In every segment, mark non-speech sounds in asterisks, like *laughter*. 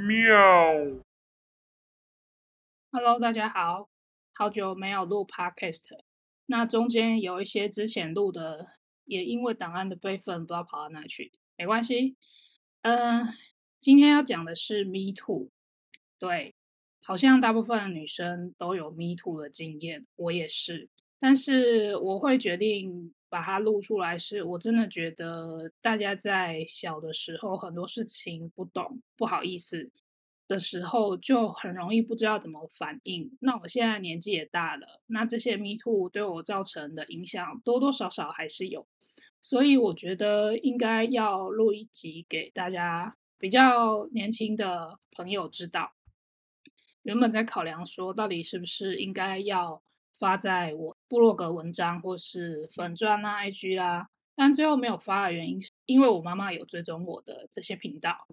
喵。Hello，大家好，好久没有录 Podcast，那中间有一些之前录的，也因为档案的备份不知道跑到哪去，没关系。嗯，今天要讲的是 Me Too，对，好像大部分女生都有 Me Too 的经验，我也是，但是我会决定。把它录出来，是我真的觉得大家在小的时候很多事情不懂、不好意思的时候，就很容易不知道怎么反应。那我现在年纪也大了，那这些 Me Too 对我造成的影响多多少少还是有，所以我觉得应该要录一集给大家比较年轻的朋友知道。原本在考量说，到底是不是应该要。发在我部落格文章或是粉钻啊、IG 啦，但最后没有发的原因是，因为我妈妈有追踪我的这些频道。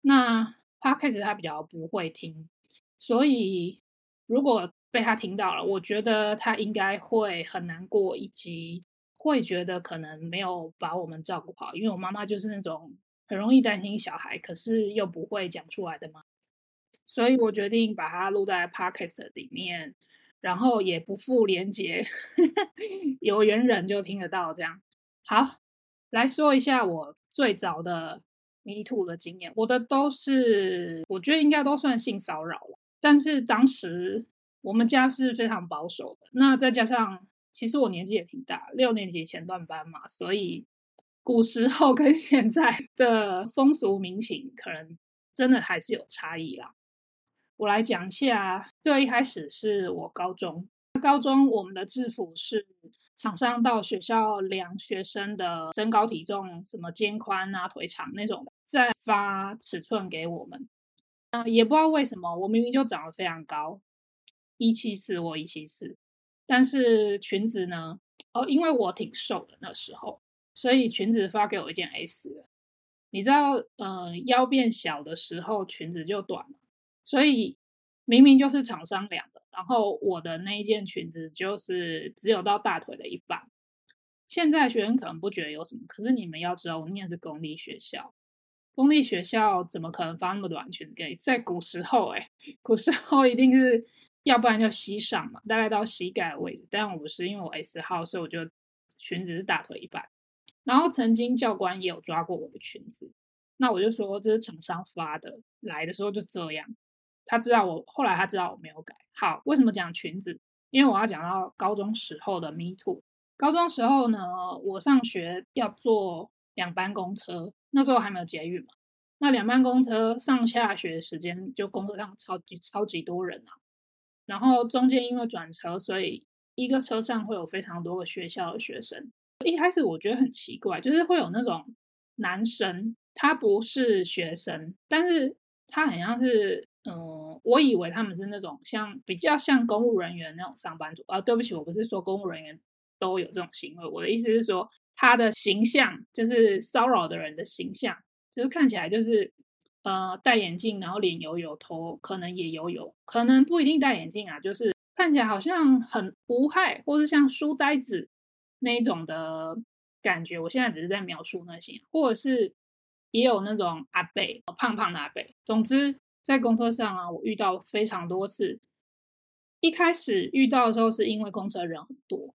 那 Podcast 她比较不会听，所以如果被他听到了，我觉得他应该会很难过，以及会觉得可能没有把我们照顾好。因为我妈妈就是那种很容易担心小孩，可是又不会讲出来的嘛，所以我决定把它录在 Podcast 里面。然后也不负连结，*laughs* 有缘人就听得到。这样好，来说一下我最早的 Me Too 的经验。我的都是，我觉得应该都算性骚扰了。但是当时我们家是非常保守的，那再加上其实我年纪也挺大，六年级前段班嘛，所以古时候跟现在的风俗民情可能真的还是有差异啦。我来讲一下，最一开始是我高中，高中我们的制服是厂商到学校量学生的身高体重，什么肩宽啊、腿长那种，再发尺寸给我们。嗯，也不知道为什么，我明明就长得非常高，一七四或一七四，但是裙子呢？哦，因为我挺瘦的那时候，所以裙子发给我一件 S。你知道，嗯，腰变小的时候，裙子就短了。所以明明就是厂商量的，然后我的那一件裙子就是只有到大腿的一半。现在学生可能不觉得有什么，可是你们要知道，我念的是公立学校，公立学校怎么可能发那么短裙子给？在古时候，哎，古时候一定是要不然就膝上嘛，大概到膝盖的位置。但我不是，因为我 S 号，所以我就裙子是大腿一半。然后曾经教官也有抓过我的裙子，那我就说这是厂商发的，来的时候就这样。他知道我，后来他知道我没有改。好，为什么讲裙子？因为我要讲到高中时候的 Me Too。高中时候呢，我上学要坐两班公车，那时候还没有捷运嘛。那两班公车上下学时间，就公车上超级超级多人啊。然后中间因为转车，所以一个车上会有非常多个学校的学生。一开始我觉得很奇怪，就是会有那种男生，他不是学生，但是他很像是。嗯，我以为他们是那种像比较像公务人员那种上班族啊。对不起，我不是说公务人员都有这种行为，我的意思是说他的形象就是骚扰的人的形象，就是看起来就是呃戴眼镜，然后脸油油，头可能也油油，可能不一定戴眼镜啊，就是看起来好像很无害，或是像书呆子那一种的感觉。我现在只是在描述那些，或者是也有那种阿贝胖胖的阿贝，总之。在公车上啊，我遇到非常多次。一开始遇到的时候，是因为公车人很多，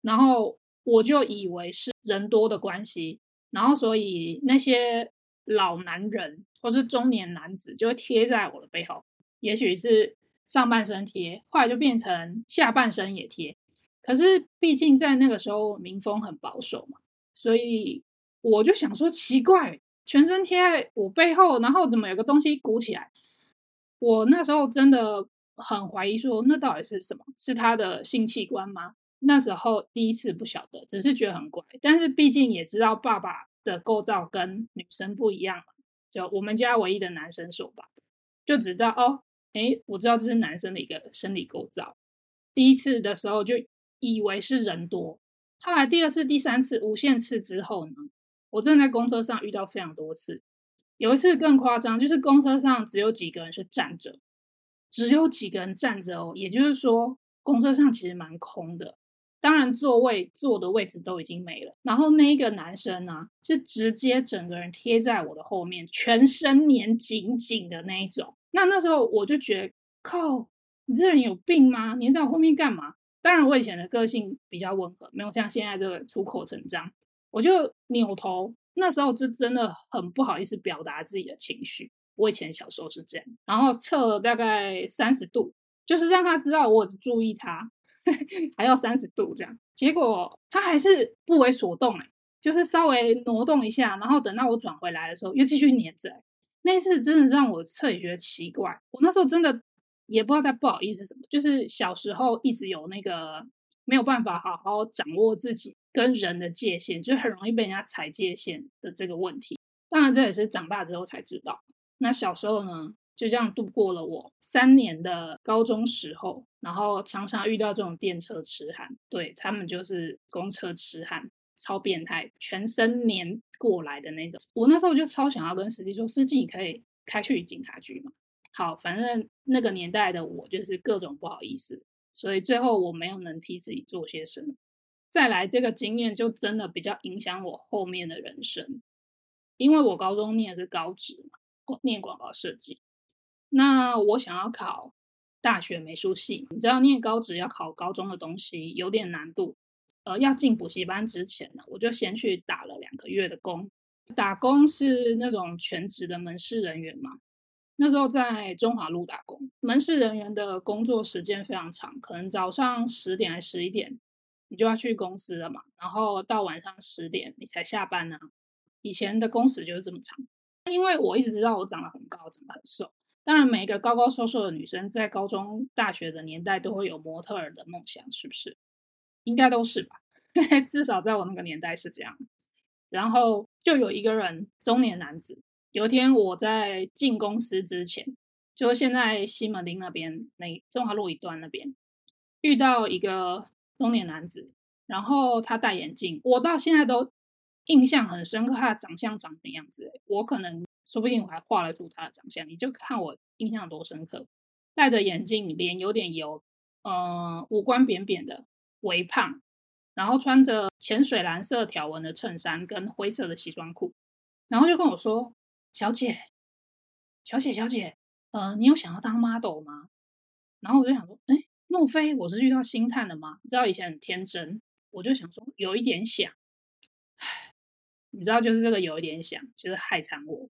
然后我就以为是人多的关系，然后所以那些老男人或是中年男子就会贴在我的背后，也许是上半身贴，后来就变成下半身也贴。可是毕竟在那个时候民风很保守嘛，所以我就想说奇怪。全身贴在我背后，然后怎么有个东西鼓起来？我那时候真的很怀疑，说那到底是什么？是他的性器官吗？那时候第一次不晓得，只是觉得很怪。但是毕竟也知道爸爸的构造跟女生不一样，就我们家唯一的男生手吧，就知道哦，哎，我知道这是男生的一个生理构造。第一次的时候就以为是人多，后来第二次、第三次、无限次之后呢？我真的在公车上遇到非常多次，有一次更夸张，就是公车上只有几个人是站着，只有几个人站着哦，也就是说公车上其实蛮空的。当然座位坐的位置都已经没了。然后那一个男生呢，是直接整个人贴在我的后面，全身黏紧紧的那一种。那那时候我就觉得，靠，你这人有病吗？黏在我后面干嘛？当然，我以前的个性比较温和，没有像现在这个出口成章。我就扭头，那时候就真的很不好意思表达自己的情绪。我以前小时候是这样，然后侧了大概三十度，就是让他知道我只注意他，*laughs* 还要三十度这样。结果他还是不为所动哎，就是稍微挪动一下，然后等到我转回来的时候，又继续黏着。那次真的让我彻底觉得奇怪。我那时候真的也不知道在不好意思什么，就是小时候一直有那个没有办法好好掌握自己跟人的界限，就很容易被人家踩界限的这个问题。当然这也是长大之后才知道。那小时候呢，就这样度过了我三年的高中时候，然后常常遇到这种电车痴汉，对他们就是公车痴汉，超变态，全身黏过来的那种。我那时候就超想要跟司机说：“司机，你可以开去警察局吗？”好，反正那个年代的我就是各种不好意思，所以最后我没有能替自己做些什么。再来，这个经验就真的比较影响我后面的人生，因为我高中念的是高职嘛。念广告设计，那我想要考大学美术系。你知道，念高职要考高中的东西有点难度。呃，要进补习班之前呢，我就先去打了两个月的工。打工是那种全职的门市人员嘛。那时候在中华路打工，门市人员的工作时间非常长，可能早上十点还十一点，你就要去公司了嘛。然后到晚上十点你才下班呢。以前的工时就是这么长。因为我一直知道我长得很高，长得很瘦。当然，每一个高高瘦瘦的女生在高中、大学的年代都会有模特儿的梦想，是不是？应该都是吧。*laughs* 至少在我那个年代是这样。然后就有一个人，中年男子。有一天我在进公司之前，就现在西门町那边那中华路一段那边，遇到一个中年男子，然后他戴眼镜，我到现在都。印象很深刻，他的长相长什么样子？我可能说不定我还画得出他的长相，你就看我印象多深刻。戴着眼镜，脸有点油，嗯，五官扁扁的，微胖，然后穿着浅水蓝色条纹的衬衫跟灰色的西装裤，然后就跟我说：“小姐，小姐，小姐，呃，你有想要当 model 吗？”然后我就想说：“哎，莫非我是遇到星探了吗？”你知道以前很天真，我就想说有一点想。唉你知道，就是这个有一点想，就是害惨我。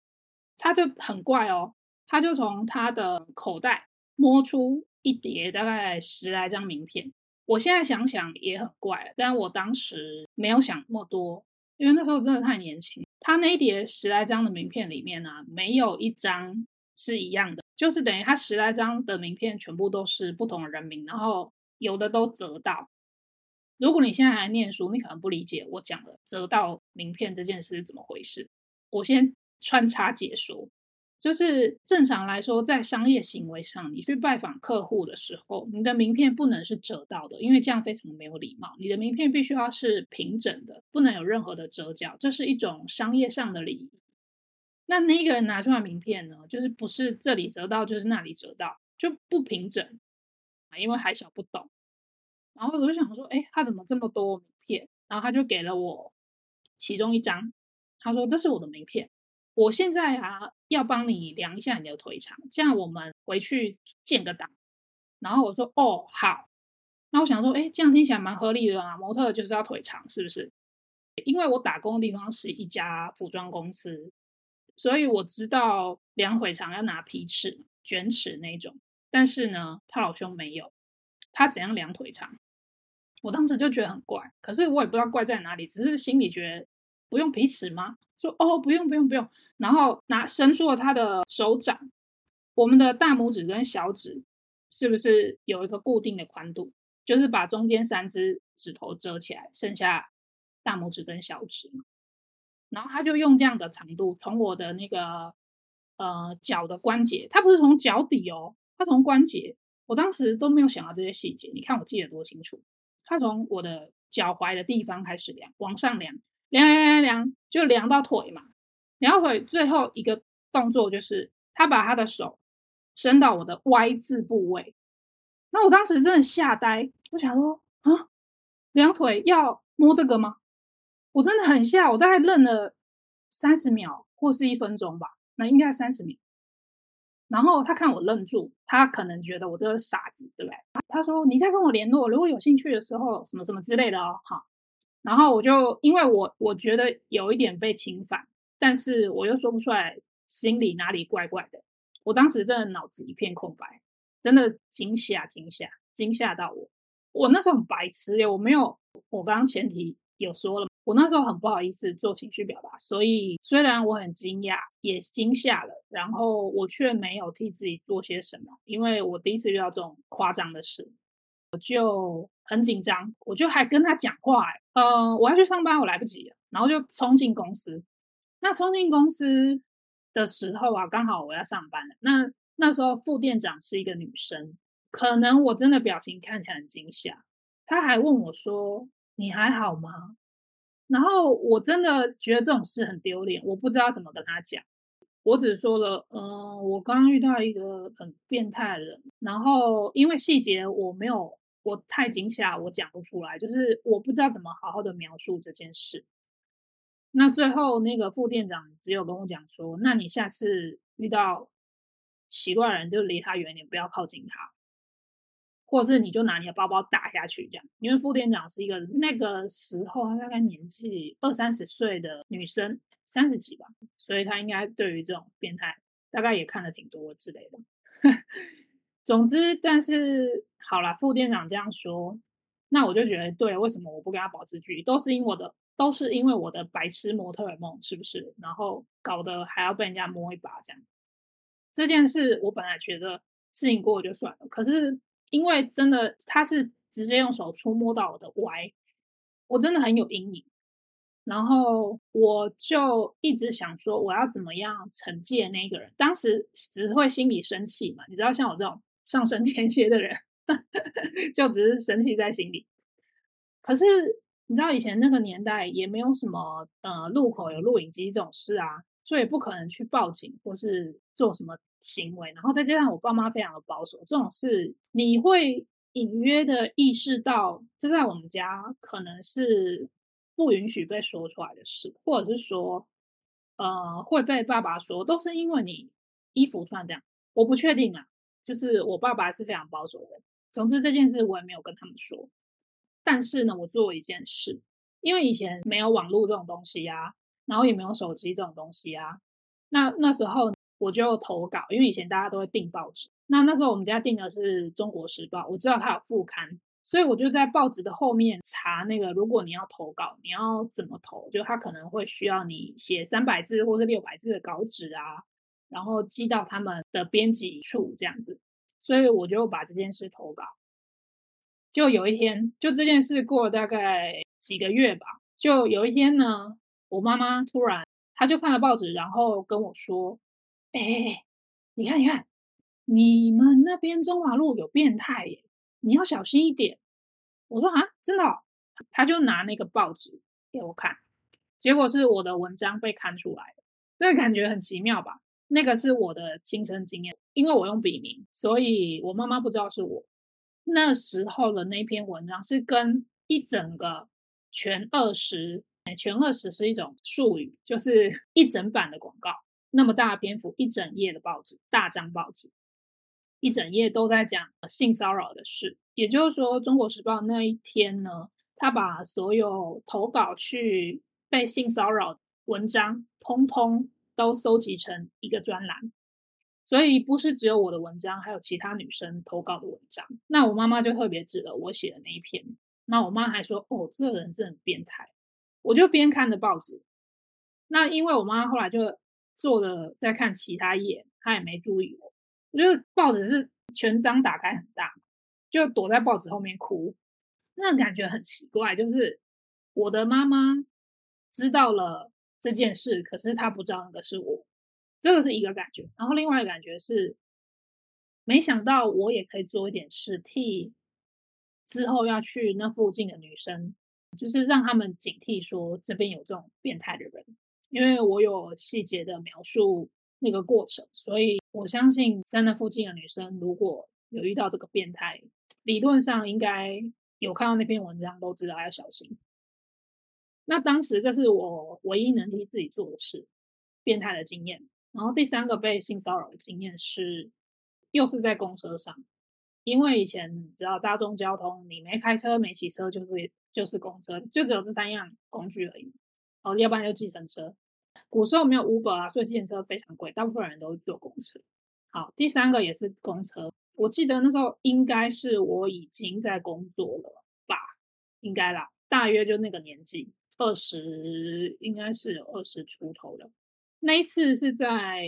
他就很怪哦，他就从他的口袋摸出一叠大概十来张名片。我现在想想也很怪，但我当时没有想那么多，因为那时候真的太年轻。他那一叠十来张的名片里面呢，没有一张是一样的，就是等于他十来张的名片全部都是不同的人名，然后有的都折到。如果你现在还念书，你可能不理解我讲的折到名片这件事是怎么回事。我先穿插解说，就是正常来说，在商业行为上，你去拜访客户的时候，你的名片不能是折到的，因为这样非常没有礼貌。你的名片必须要是平整的，不能有任何的折角，这是一种商业上的礼仪。那那个人拿出来名片呢，就是不是这里折到，就是那里折到，就不平整啊，因为还小不懂。然后我就想说，哎，他怎么这么多名片？然后他就给了我其中一张，他说这是我的名片，我现在啊要帮你量一下你的腿长，这样我们回去建个档。然后我说，哦，好。那我想说，哎，这样听起来蛮合理的啊，模特就是要腿长，是不是？因为我打工的地方是一家服装公司，所以我知道量腿长要拿皮尺、卷尺那种。但是呢，他老兄没有，他怎样量腿长？我当时就觉得很怪，可是我也不知道怪在哪里，只是心里觉得不用皮尺吗？说哦，不用不用不用，然后拿伸出了他的手掌，我们的大拇指跟小指是不是有一个固定的宽度？就是把中间三只指头遮起来，剩下大拇指跟小指嘛。然后他就用这样的长度从我的那个呃脚的关节，他不是从脚底哦，他从关节。我当时都没有想到这些细节，你看我记得多清楚。他从我的脚踝的地方开始量，往上量，量量量量，就量到腿嘛。量到腿最后一个动作就是，他把他的手伸到我的 Y 字部位。那我当时真的吓呆，我想说啊，两腿要摸这个吗？我真的很吓，我大概愣了三十秒或是一分钟吧，那应该三十秒。然后他看我愣住，他可能觉得我这个傻子，对不对？他说：“你再跟我联络，如果有兴趣的时候，什么什么之类的哦。”好，然后我就因为我我觉得有一点被侵犯，但是我又说不出来，心里哪里怪怪的。我当时真的脑子一片空白，真的惊吓惊吓惊吓到我。我那时候很白痴耶，我没有，我刚刚前提有说了。我那时候很不好意思做情绪表达，所以虽然我很惊讶，也惊吓了，然后我却没有替自己做些什么，因为我第一次遇到这种夸张的事，我就很紧张，我就还跟他讲话，呃，我要去上班，我来不及了，然后就冲进公司。那冲进公司的时候啊，刚好我要上班了。那那时候副店长是一个女生，可能我真的表情看起来很惊吓，她还问我说：“你还好吗？”然后我真的觉得这种事很丢脸，我不知道怎么跟他讲。我只说了，嗯，我刚刚遇到一个很变态的人，然后因为细节我没有，我太惊吓，我讲不出来，就是我不知道怎么好好的描述这件事。那最后那个副店长只有跟我讲说，那你下次遇到奇怪的人就离他远点，不要靠近他。或者是你就拿你的包包打下去，这样，因为副店长是一个那个时候他大概年纪二三十岁的女生，三十几吧，所以他应该对于这种变态大概也看了挺多之类的。*laughs* 总之，但是好了，副店长这样说，那我就觉得对，为什么我不跟他保持距离？都是因我的，都是因为我的白痴模特梦，是不是？然后搞得还要被人家摸一把这样。这件事我本来觉得事情过就算了，可是。因为真的，他是直接用手触摸到我的歪，我真的很有阴影。然后我就一直想说，我要怎么样惩戒那个人？当时只是会心里生气嘛，你知道，像我这种上升 *laughs* 天蝎的人，*laughs* 就只是生气在心里。可是你知道，以前那个年代也没有什么呃路口有录影机这种事啊，所以不可能去报警或是做什么。行为，然后再加上我爸妈非常的保守，这种事你会隐约的意识到，这在我们家可能是不允许被说出来的事，或者是说，呃，会被爸爸说，都是因为你衣服穿这样，我不确定啊。就是我爸爸是非常保守的，总之这件事我也没有跟他们说。但是呢，我做一件事，因为以前没有网络这种东西呀，然后也没有手机这种东西呀，那那时候。我就投稿，因为以前大家都会订报纸。那那时候我们家订的是《中国时报》，我知道它有副刊，所以我就在报纸的后面查那个，如果你要投稿，你要怎么投？就他可能会需要你写三百字或是六百字的稿纸啊，然后寄到他们的编辑处这样子。所以我就把这件事投稿。就有一天，就这件事过了大概几个月吧，就有一天呢，我妈妈突然，她就看了报纸，然后跟我说。哎哎哎，你看你看，你们那边中华路有变态耶，你要小心一点。我说啊，真的？他就拿那个报纸给我看，结果是我的文章被看出来了，这个感觉很奇妙吧？那个是我的亲身经验，因为我用笔名，所以我妈妈不知道是我。那时候的那篇文章是跟一整个全二十，全二十是一种术语，就是一整版的广告。那么大篇幅，一整页的报纸，大张报纸，一整页都在讲性骚扰的事。也就是说，《中国时报》那一天呢，他把所有投稿去被性骚扰文章，通通都搜集成一个专栏。所以不是只有我的文章，还有其他女生投稿的文章。那我妈妈就特别指了我写的那一篇。那我妈还说：“哦，这人真很变态。”我就边看着报纸。那因为我妈后来就。做的在看其他页，他也没注意我。我觉得报纸是全章打开很大，就躲在报纸后面哭，那感觉很奇怪。就是我的妈妈知道了这件事，可是她不知道那个是我，这个是一个感觉。然后另外一个感觉是，没想到我也可以做一点事，替之后要去那附近的女生，就是让他们警惕，说这边有这种变态的人。因为我有细节的描述那个过程，所以我相信在那附近的女生如果有遇到这个变态，理论上应该有看到那篇文章都知道要小心。那当时这是我唯一能替自己做的事，变态的经验。然后第三个被性骚扰的经验是，又是在公车上，因为以前知道大众交通，你没开车没骑车就是就是公车，就只有这三样工具而已。哦，要不然就计程车。古时候没有 Uber 啊，所以计程车非常贵，大部分人都坐公车。好，第三个也是公车。我记得那时候应该是我已经在工作了吧，应该啦，大约就那个年纪，二十应该是有二十出头了。那一次是在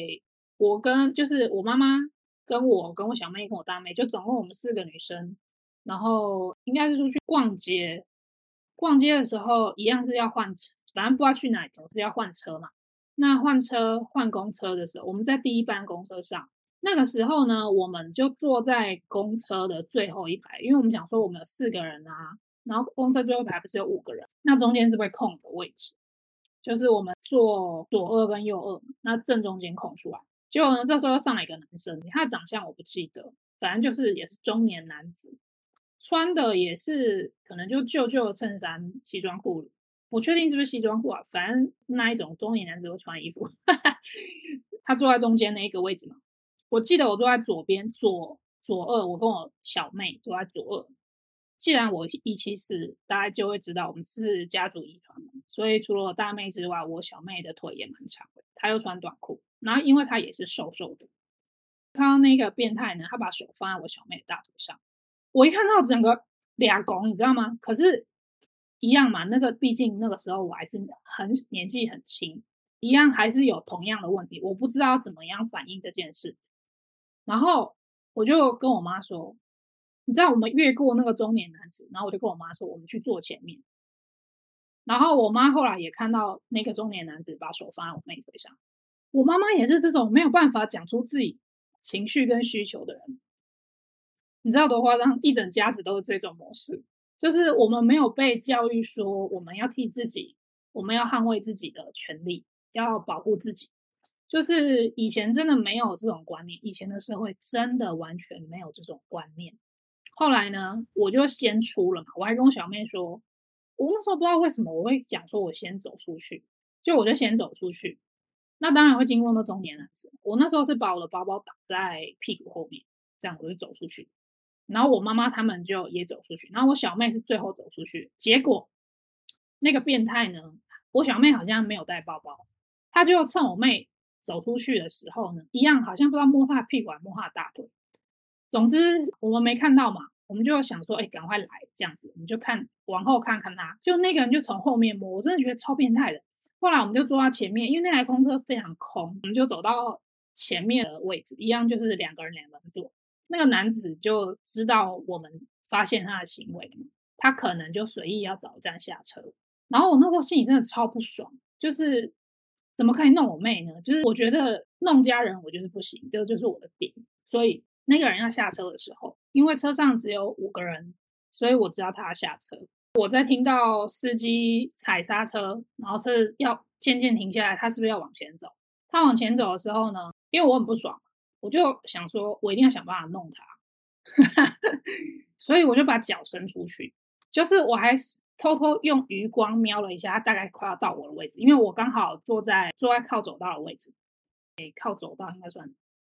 我跟就是我妈妈跟我跟我小妹跟我大妹，就总共我们四个女生，然后应该是出去逛街。逛街的时候一样是要换车，反正不知道去哪，总是要换车嘛。那换车换公车的时候，我们在第一班公车上。那个时候呢，我们就坐在公车的最后一排，因为我们想说我们有四个人啊，然后公车最后一排不是有五个人，那中间是会空的位置，就是我们坐左二跟右二，那正中间空出来。结果呢，这时候上来一个男生，他的长相我不记得，反正就是也是中年男子，穿的也是可能就旧旧的衬衫、西装裤。我确定是不是西装裤啊？反正那一种中年男子会穿衣服。*laughs* 他坐在中间那一个位置嘛。我记得我坐在左边，左左二，我跟我小妹坐在左二。既然我一七四，大家就会知道我们是家族遗传嘛。所以除了我大妹之外，我小妹的腿也蛮长的。她又穿短裤，然后因为她也是瘦瘦的。看到那个变态呢，他把手放在我小妹的大腿上。我一看到整个俩拱，你知道吗？可是。一样嘛，那个毕竟那个时候我还是很年纪很轻，一样还是有同样的问题，我不知道怎么样反映这件事。然后我就跟我妈说：“你知道我们越过那个中年男子，然后我就跟我妈说，我们去坐前面。”然后我妈后来也看到那个中年男子把手放在我妹腿上。我妈妈也是这种没有办法讲出自己情绪跟需求的人，你知道多夸张？一整家子都是这种模式。就是我们没有被教育说我们要替自己，我们要捍卫自己的权利，要保护自己。就是以前真的没有这种观念，以前的社会真的完全没有这种观念。后来呢，我就先出了嘛，我还跟我小妹说，我那时候不知道为什么我会讲说我先走出去，就我就先走出去。那当然会经过那中年男子，我那时候是把我的包包挡在屁股后面，这样我就走出去。然后我妈妈他们就也走出去，然后我小妹是最后走出去。结果那个变态呢，我小妹好像没有带包包，他就趁我妹走出去的时候呢，一样好像不知道摸她的屁股还摸她的大腿。总之我们没看到嘛，我们就想说，哎，赶快来这样子，我们就看往后看看他，就那个人就从后面摸，我真的觉得超变态的。后来我们就坐到前面，因为那台空车非常空，我们就走到前面的位置，一样就是两个人两个人坐。那个男子就知道我们发现他的行为，他可能就随意要找站下车。然后我那时候心里真的超不爽，就是怎么可以弄我妹呢？就是我觉得弄家人我就是不行，这个就是我的点。所以那个人要下车的时候，因为车上只有五个人，所以我知道他要下车。我在听到司机踩刹车，然后车要渐渐停下来，他是不是要往前走？他往前走的时候呢，因为我很不爽。我就想说，我一定要想办法弄他，所以我就把脚伸出去，就是我还偷偷用余光瞄了一下，他大概快要到我的位置，因为我刚好坐在坐在靠走道的位置，诶，靠走道应该算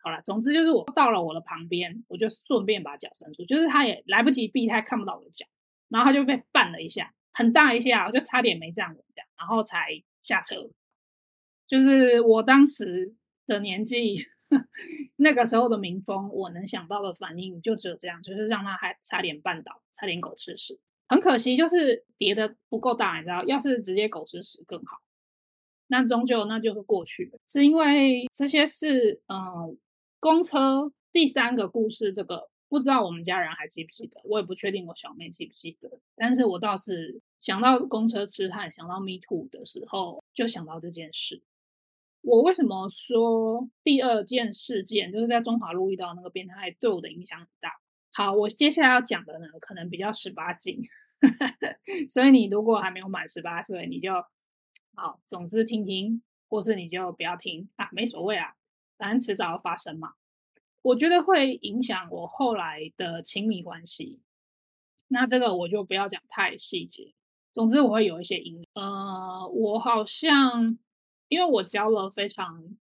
好了。总之就是我到了我的旁边，我就顺便把脚伸出，就是他也来不及避，他看不到我的脚，然后他就被绊了一下，很大一下，我就差点没站稳，然后才下车。就是我当时的年纪。*laughs* 那个时候的民风，我能想到的反应就只有这样，就是让他还差点绊倒，差点狗吃屎。很可惜，就是跌的不够大，你知道，要是直接狗吃屎更好。那终究那就是过去了，是因为这些事，嗯，公车第三个故事，这个不知道我们家人还记不记得，我也不确定我小妹记不记得，但是我倒是想到公车痴汉，想到 Me Too 的时候，就想到这件事。我为什么说第二件事件就是在中华路遇到那个变态，对我的影响很大？好，我接下来要讲的呢，可能比较十八禁，*laughs* 所以你如果还没有满十八岁，你就好，总之听听，或是你就不要听啊，没所谓啊，反正迟早要发生嘛。我觉得会影响我后来的亲密关系。那这个我就不要讲太细节。总之我会有一些影呃，我好像因为我交了非常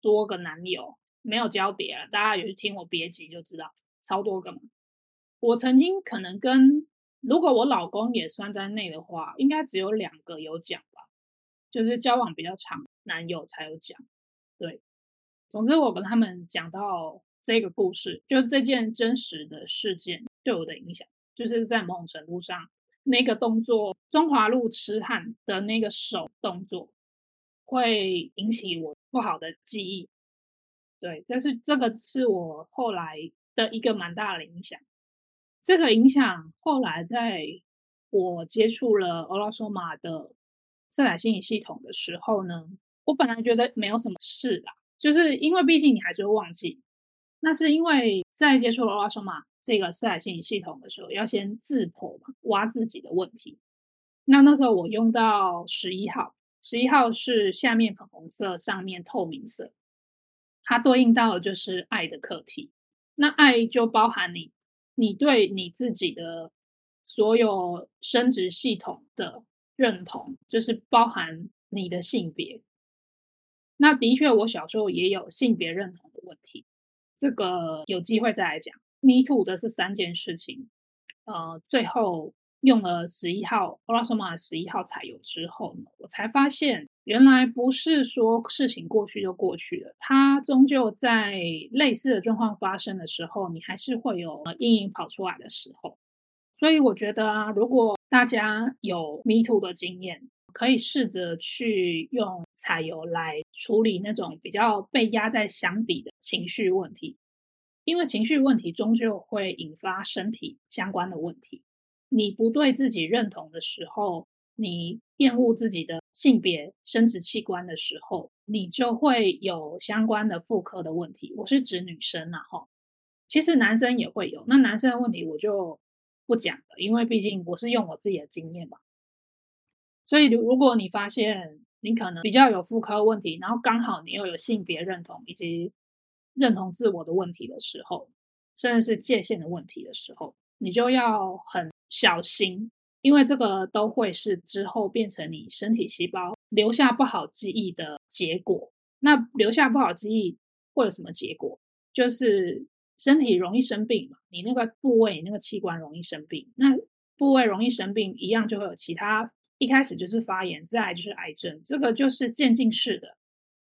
多个男友，没有交叠了，大家有去听我别集就知道，超多个嘛。我曾经可能跟如果我老公也算在内的话，应该只有两个有讲吧，就是交往比较长男友才有讲。对，总之我跟他们讲到这个故事，就这件真实的事件对我的影响，就是在某种程度上。那个动作，中华路痴汉的那个手动作，会引起我不好的记忆。对，这是这个是我后来的一个蛮大的影响。这个影响后来在我接触了欧拉索玛的色彩心理系统的时候呢，我本来觉得没有什么事啦，就是因为毕竟你还是会忘记。那是因为在接触了欧拉索玛。这个色彩心理系统的时候，要先自剖嘛，挖自己的问题。那那时候我用到十一号，十一号是下面粉红色，上面透明色，它对应到的就是爱的课题。那爱就包含你，你对你自己的所有生殖系统的认同，就是包含你的性别。那的确，我小时候也有性别认同的问题，这个有机会再来讲。Me too 的是三件事情，呃，最后用了十一号欧拉索玛十一号彩油之后呢，我才发现原来不是说事情过去就过去了，它终究在类似的状况发生的时候，你还是会有阴影跑出来的时候。所以我觉得啊，如果大家有 Me too 的经验，可以试着去用彩油来处理那种比较被压在箱底的情绪问题。因为情绪问题终究会引发身体相关的问题。你不对自己认同的时候，你厌恶自己的性别、生殖器官的时候，你就会有相关的妇科的问题。我是指女生呐，哈，其实男生也会有。那男生的问题我就不讲了，因为毕竟我是用我自己的经验嘛。所以，如果你发现你可能比较有妇科问题，然后刚好你又有性别认同以及认同自我的问题的时候，甚至是界限的问题的时候，你就要很小心，因为这个都会是之后变成你身体细胞留下不好记忆的结果。那留下不好记忆会有什么结果？就是身体容易生病嘛，你那个部位、你那个器官容易生病。那部位容易生病，一样就会有其他，一开始就是发炎，再来就是癌症。这个就是渐进式的，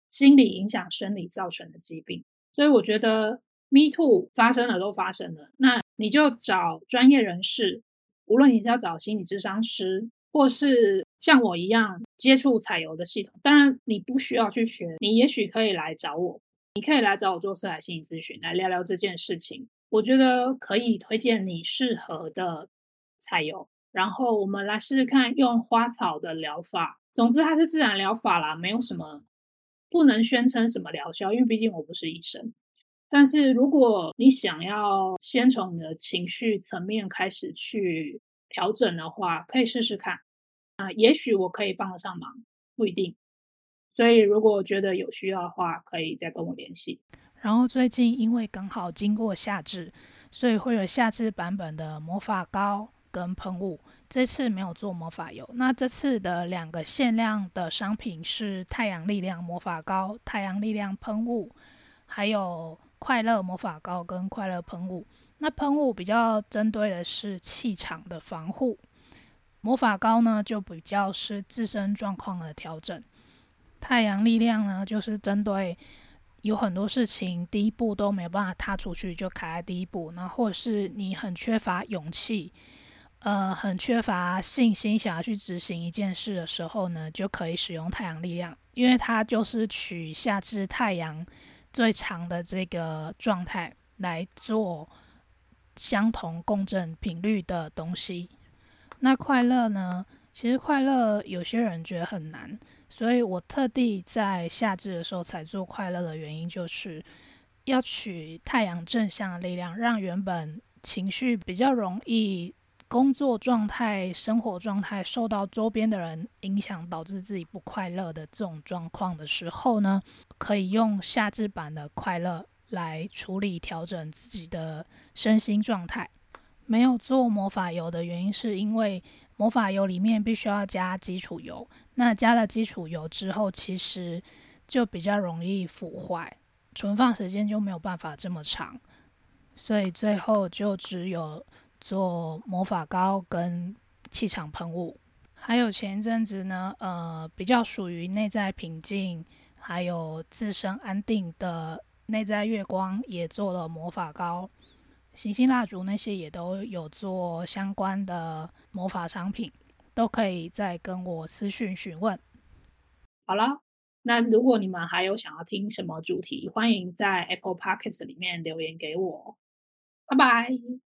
心理影响生理造成的疾病。所以我觉得，Me Too 发生了都发生了，那你就找专业人士，无论你是要找心理咨商师，或是像我一样接触彩油的系统，当然你不需要去学，你也许可以来找我，你可以来找我做色彩心理咨询，来聊聊这件事情。我觉得可以推荐你适合的彩油，然后我们来试试看用花草的疗法。总之，它是自然疗法啦，没有什么。不能宣称什么疗效，因为毕竟我不是医生。但是如果你想要先从你的情绪层面开始去调整的话，可以试试看。啊，也许我可以帮得上忙，不一定。所以如果觉得有需要的话，可以再跟我联系。然后最近因为刚好经过夏至，所以会有夏至版本的魔法膏跟喷雾。这次没有做魔法油，那这次的两个限量的商品是太阳力量魔法膏、太阳力量喷雾，还有快乐魔法膏跟快乐喷雾。那喷雾比较针对的是气场的防护，魔法膏呢就比较是自身状况的调整。太阳力量呢就是针对有很多事情第一步都没有办法踏出去，就卡在第一步，那或者是你很缺乏勇气。呃，很缺乏信心，想要去执行一件事的时候呢，就可以使用太阳力量，因为它就是取下至太阳最长的这个状态来做相同共振频率的东西。那快乐呢？其实快乐有些人觉得很难，所以我特地在夏至的时候才做快乐的原因，就是要取太阳正向的力量，让原本情绪比较容易。工作状态、生活状态受到周边的人影响，导致自己不快乐的这种状况的时候呢，可以用夏至版的快乐来处理、调整自己的身心状态。没有做魔法油的原因，是因为魔法油里面必须要加基础油，那加了基础油之后，其实就比较容易腐坏，存放时间就没有办法这么长，所以最后就只有做魔法膏跟气场喷雾。还有前一阵子呢，呃，比较属于内在平静，还有自身安定的内在月光，也做了魔法膏、行星蜡烛那些也都有做相关的魔法商品，都可以再跟我私讯询问。好了，那如果你们还有想要听什么主题，欢迎在 Apple Podcast 里面留言给我。拜拜。